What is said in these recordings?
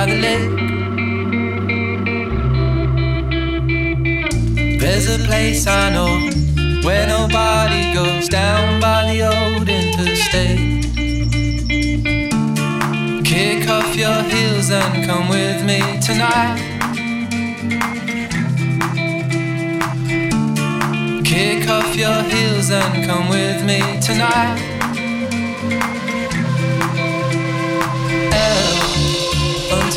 By the lake. There's a place I know where nobody goes down by the old interstate. Kick off your heels and come with me tonight. Kick off your heels and come with me tonight.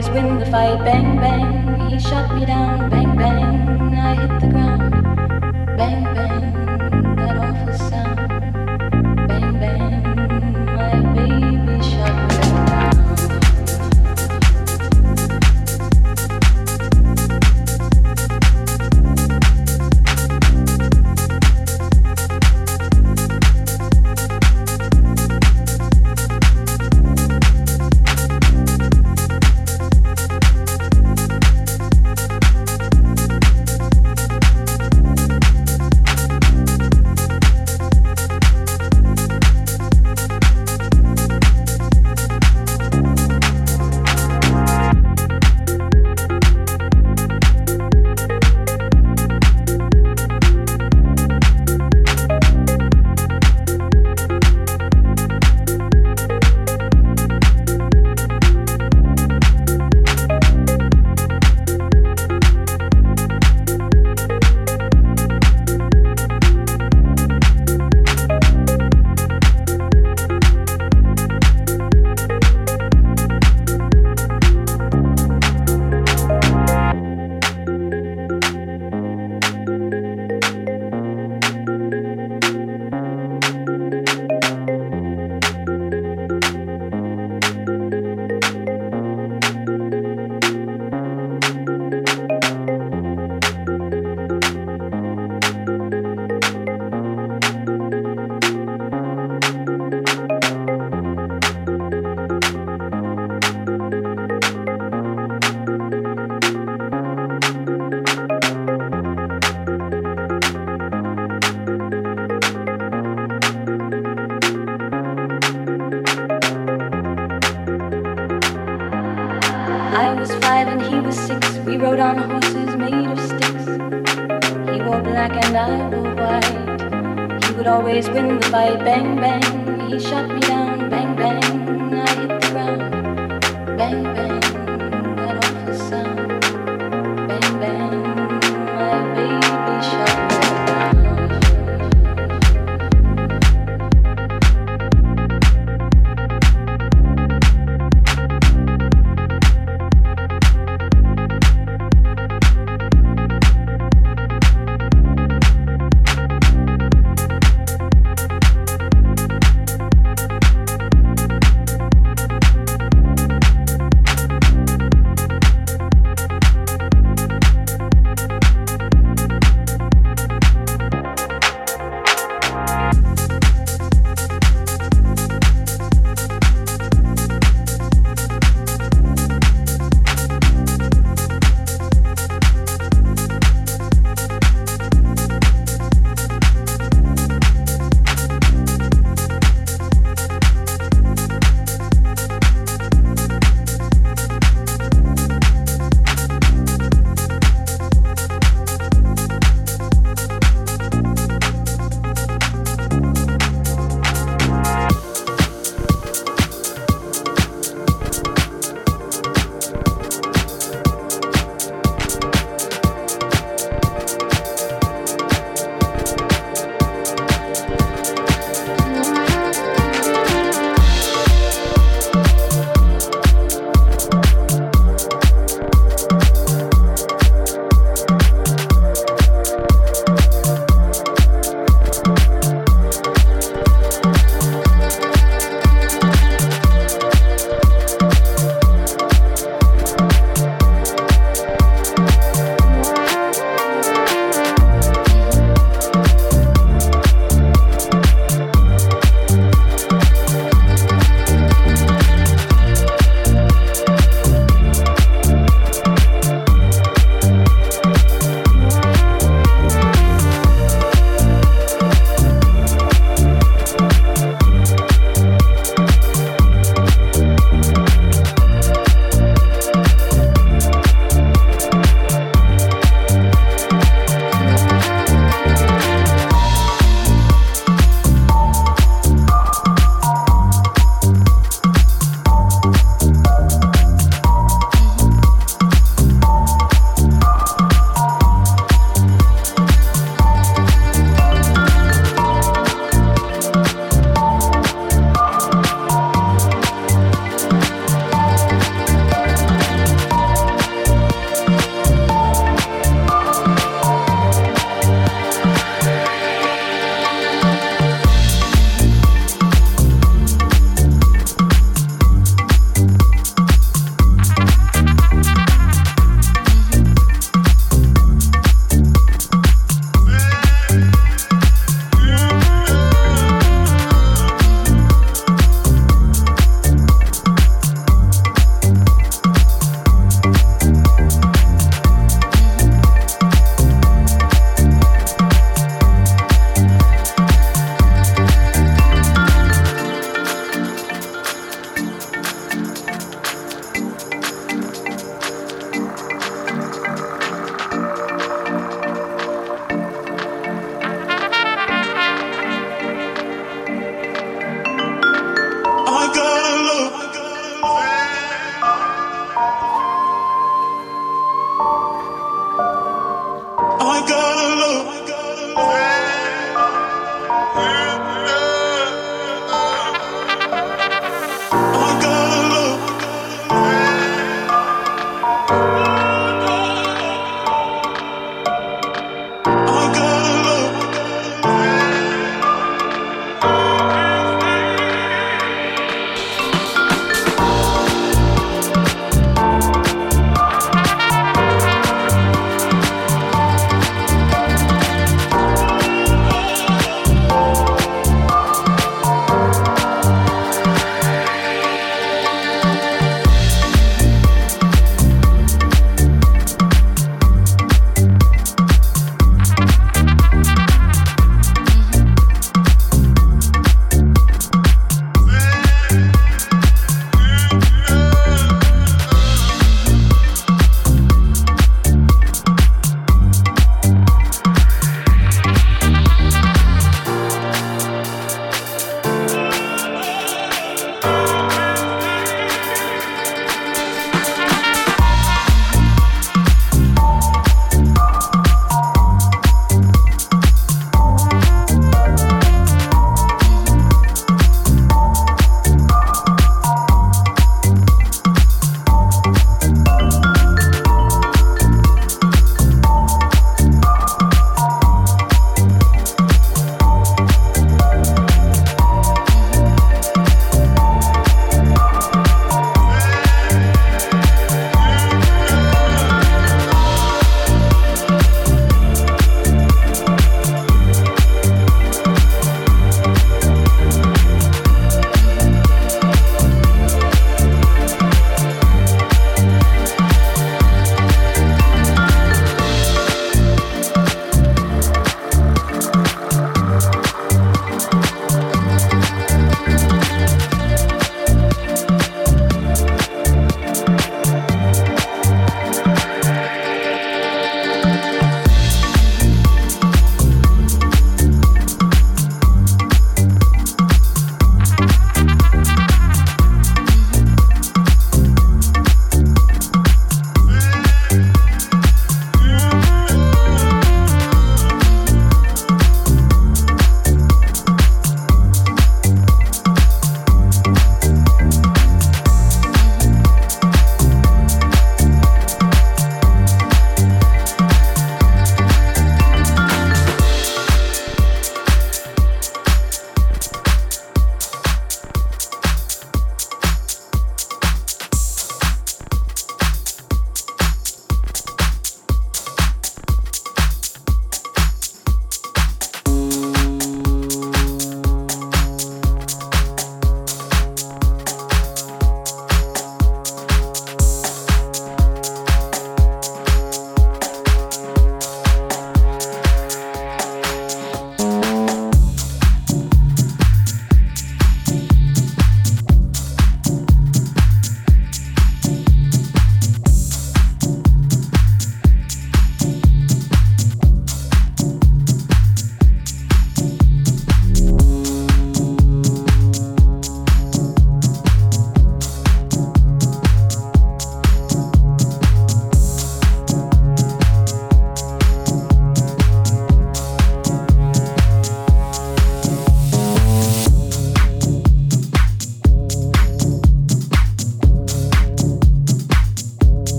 always win the fight.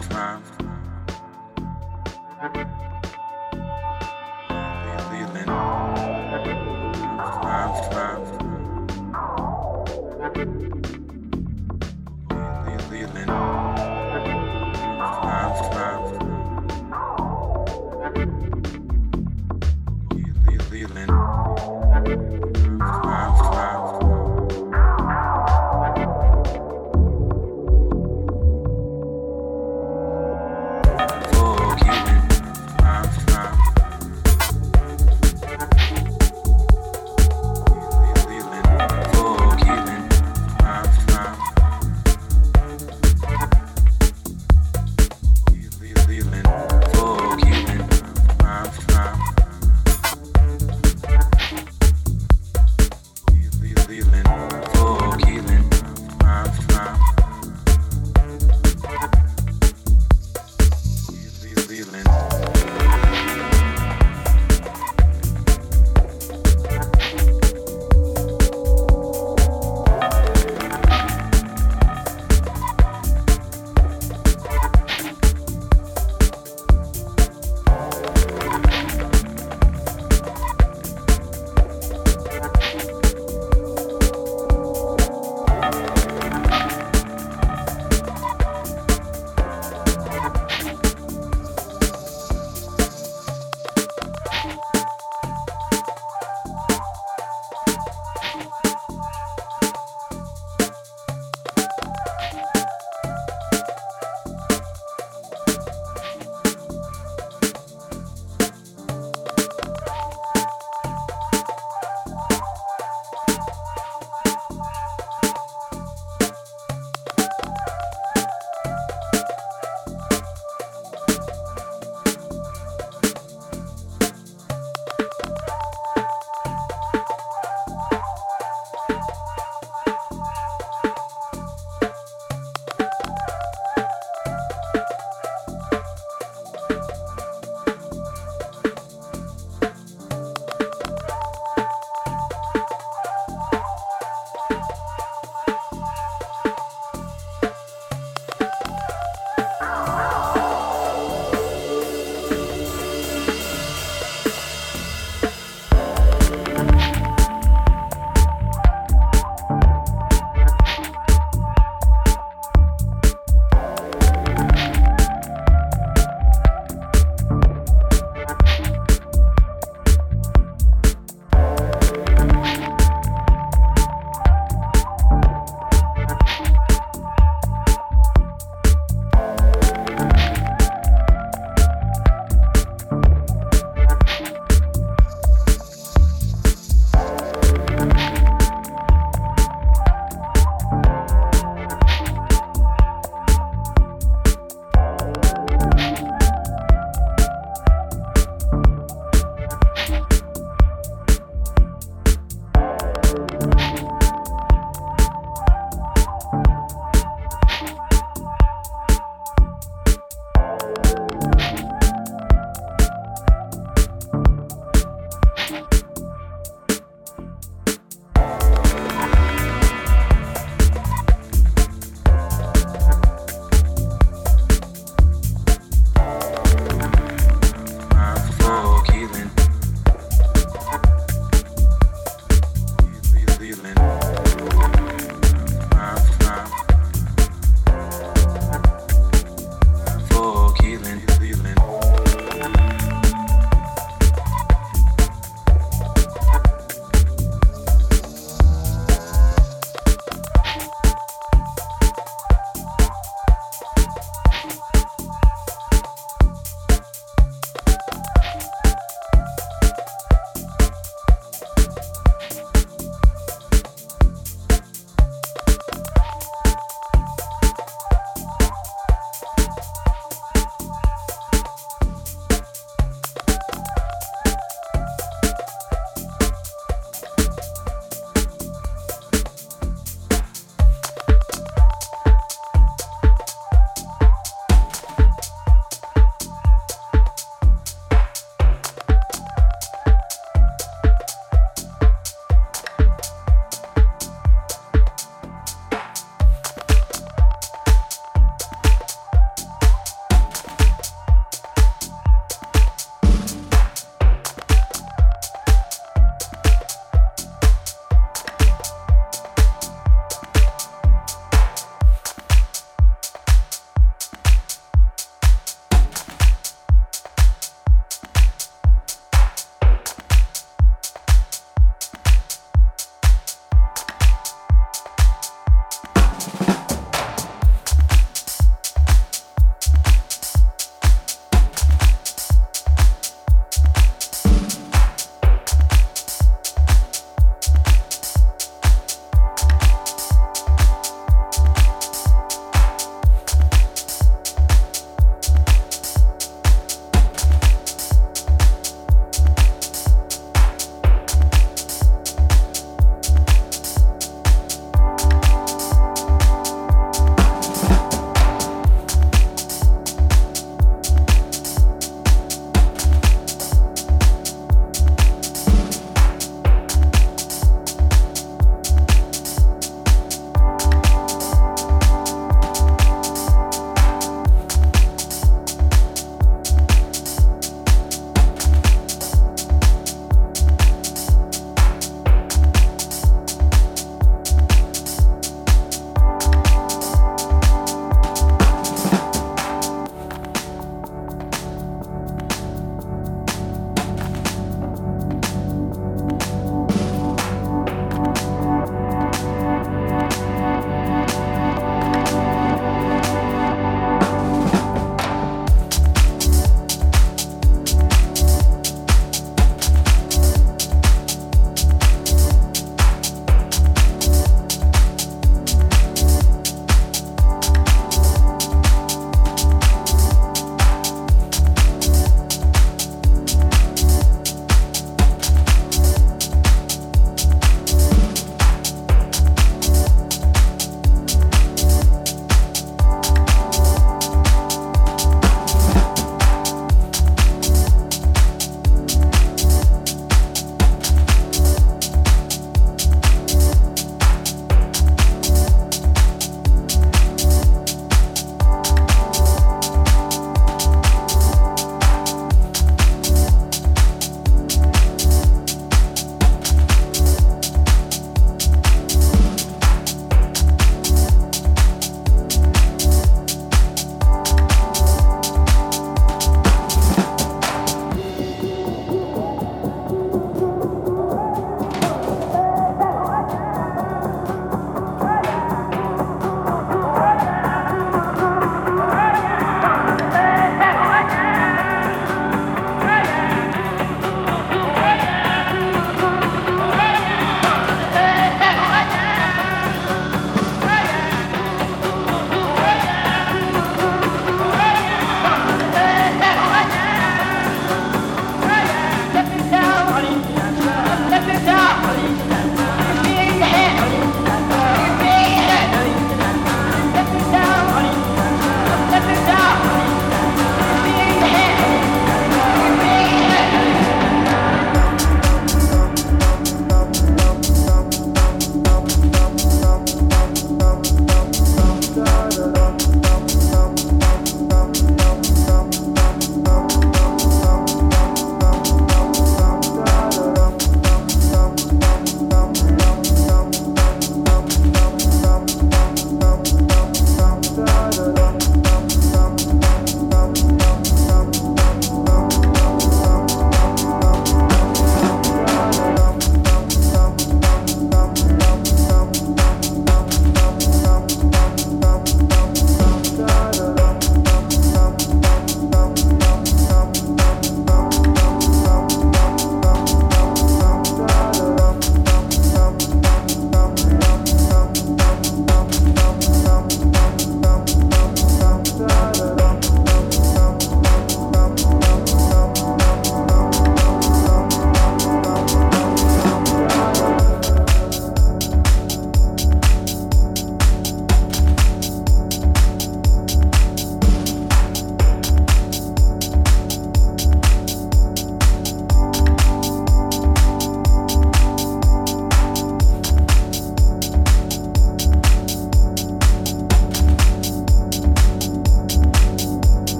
time.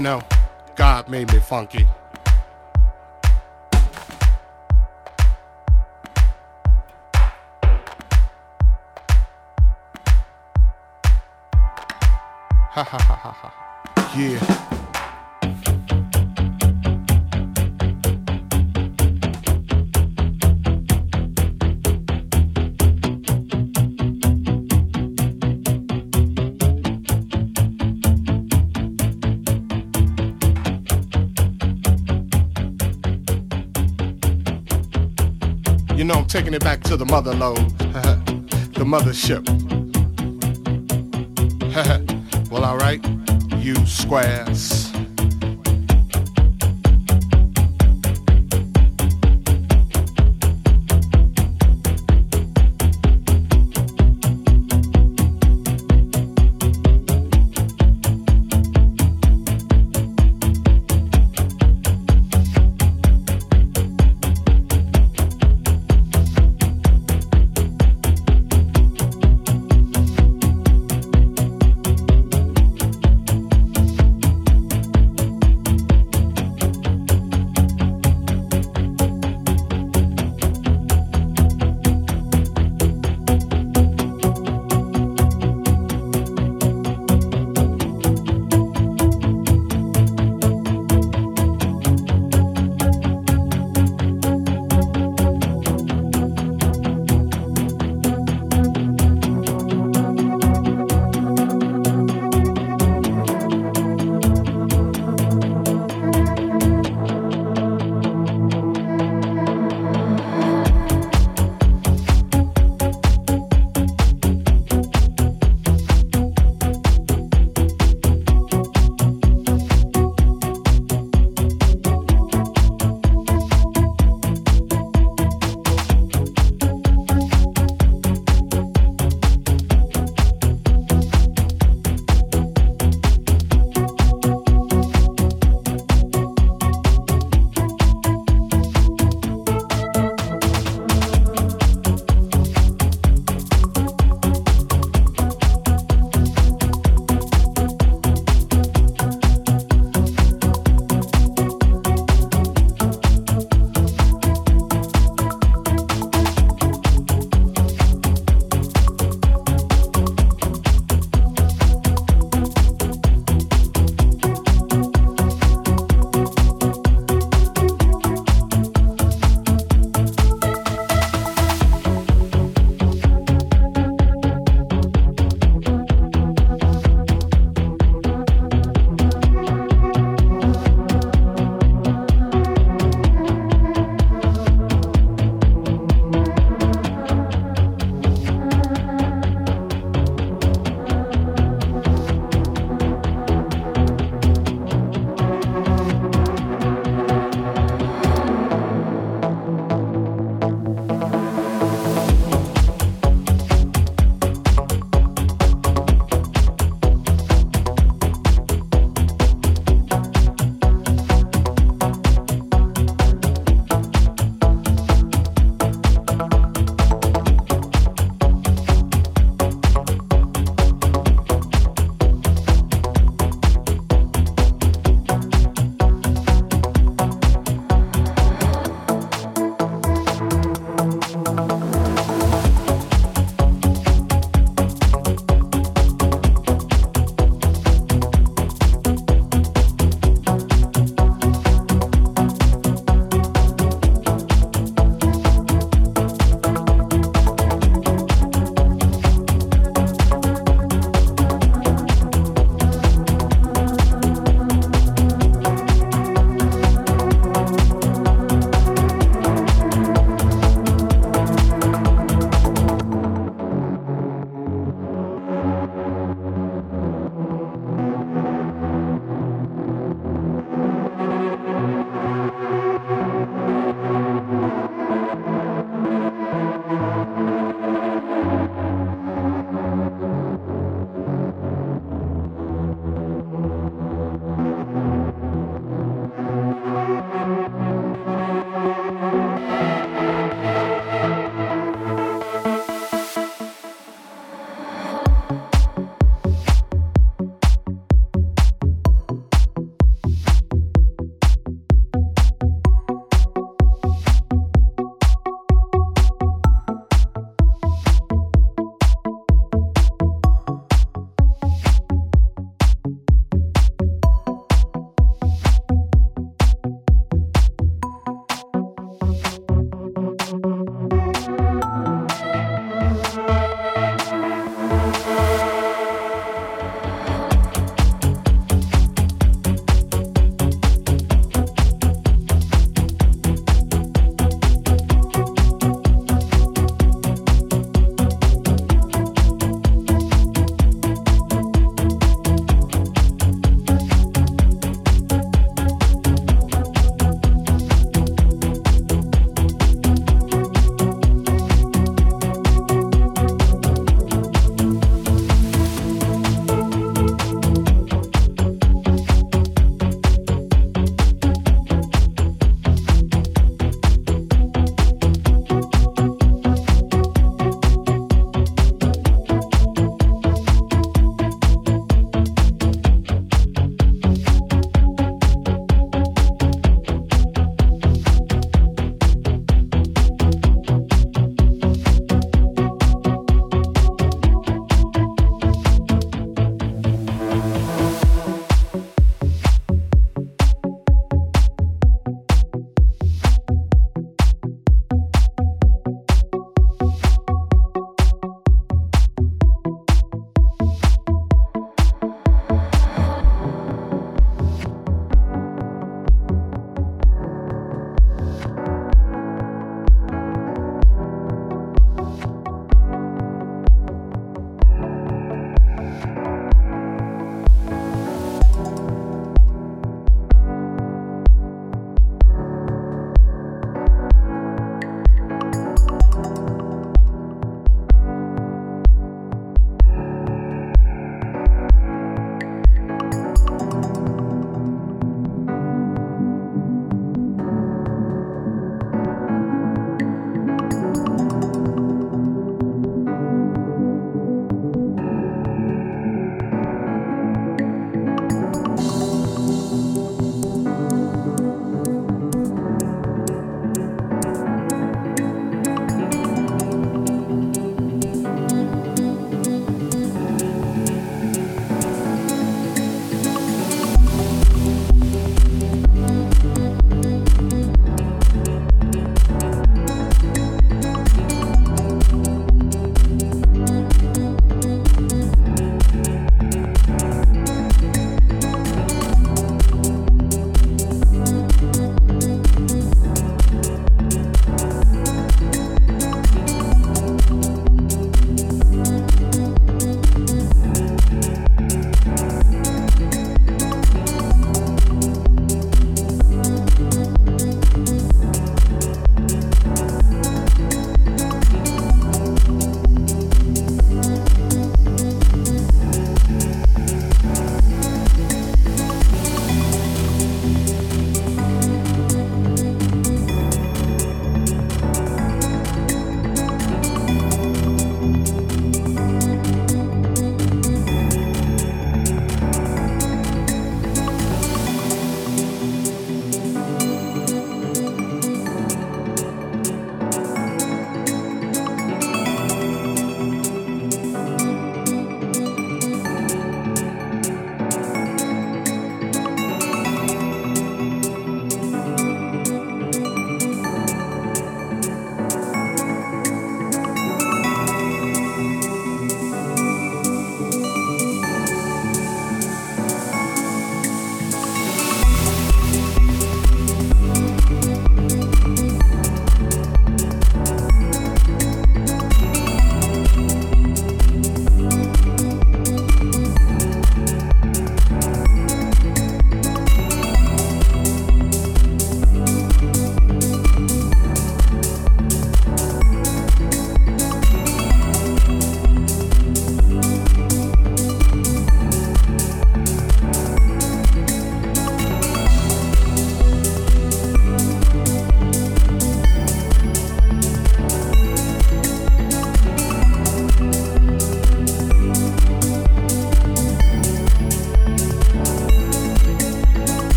You know, God made me funky. Ha ha ha ha ha. Yeah. Taking it back to the mother lode, the mothership. well, alright, you squares.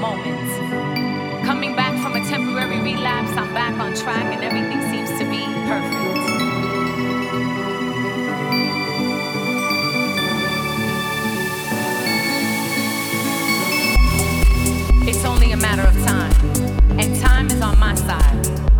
To moment. Coming back from a temporary relapse, I'm back on track and everything seems to be perfect. It's only a matter of time, and time is on my side.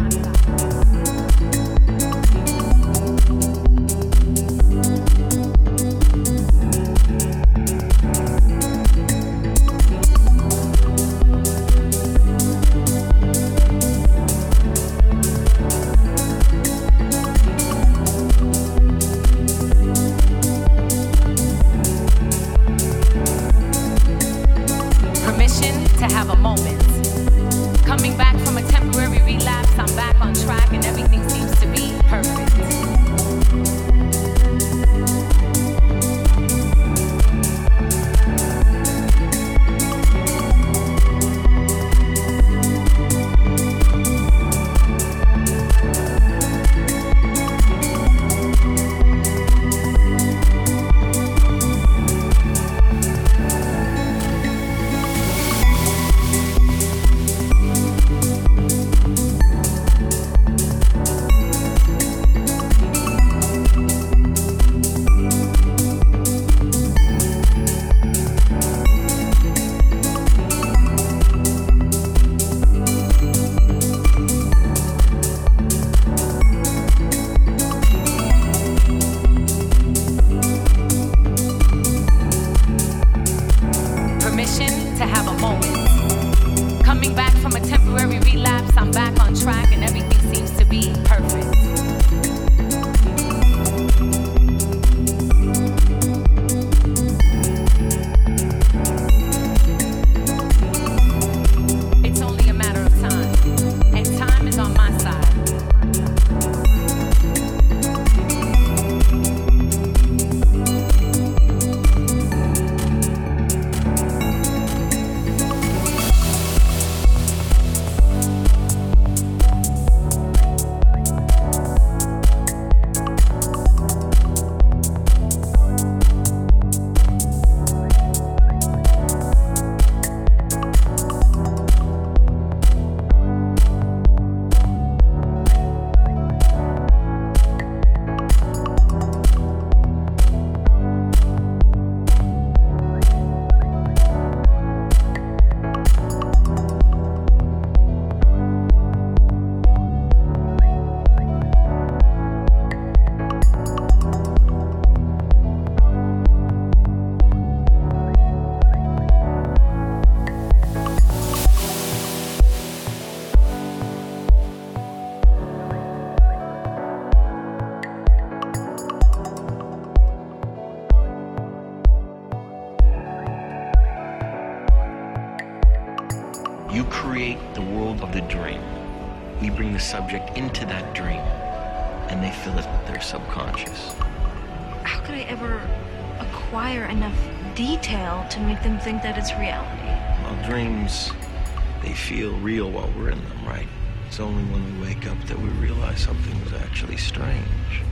Something was actually strange.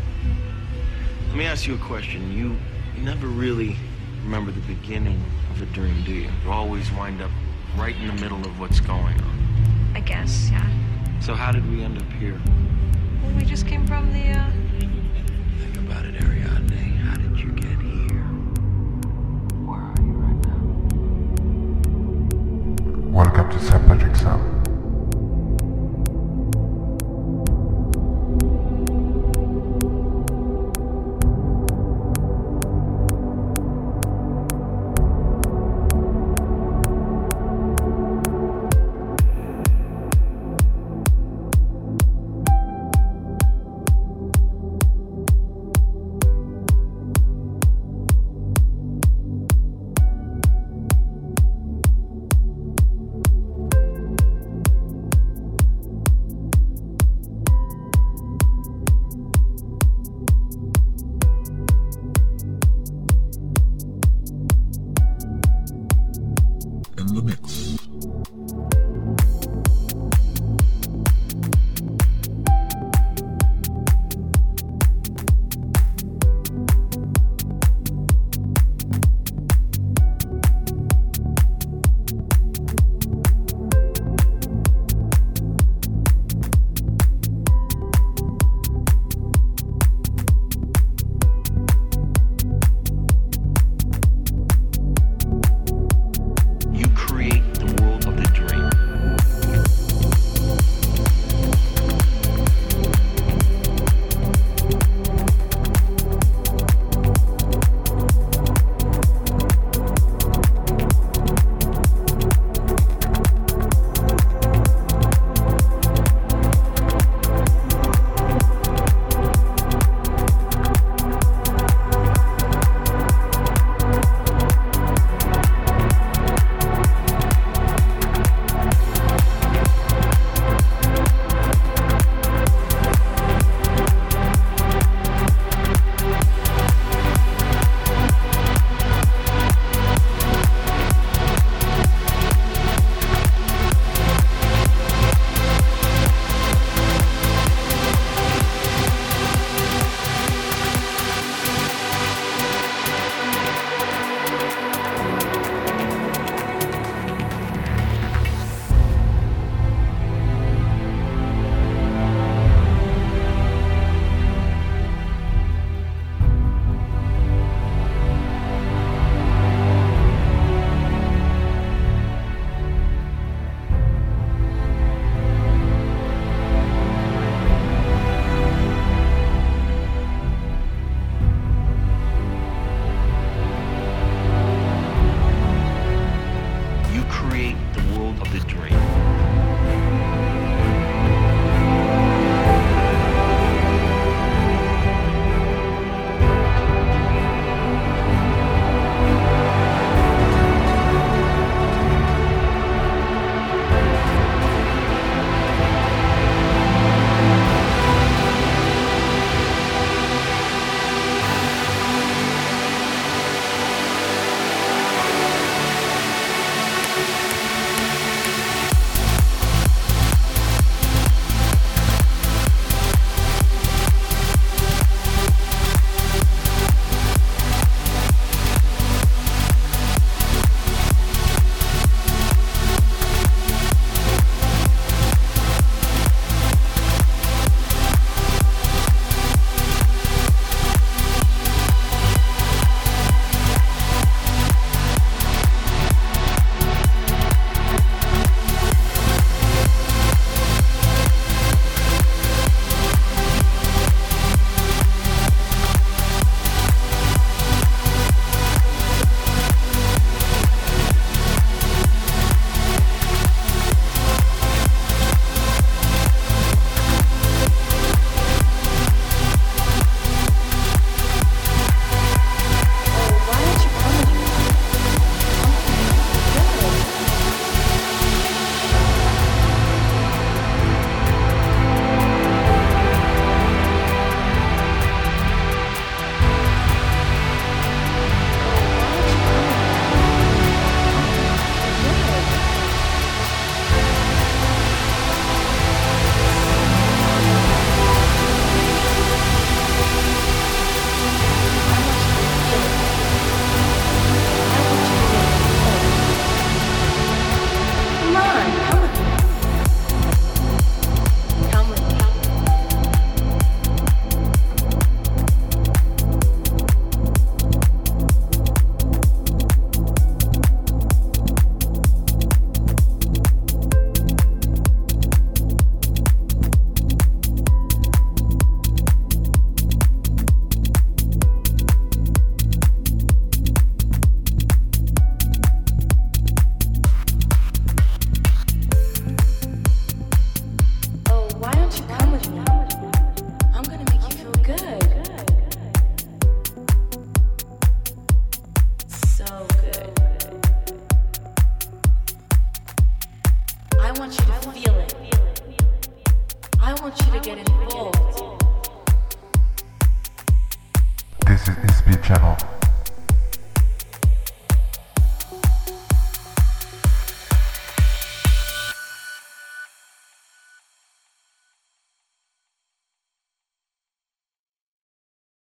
Let me ask you a question. You, you never really remember the beginning of a dream, do you? You always wind up right in the middle of what's going on. I guess, yeah. So how did we end up here? Well, we just came from the, uh... Think about it, Ariadne. How did you get here? Where are you right now? Welcome to St. Patrick's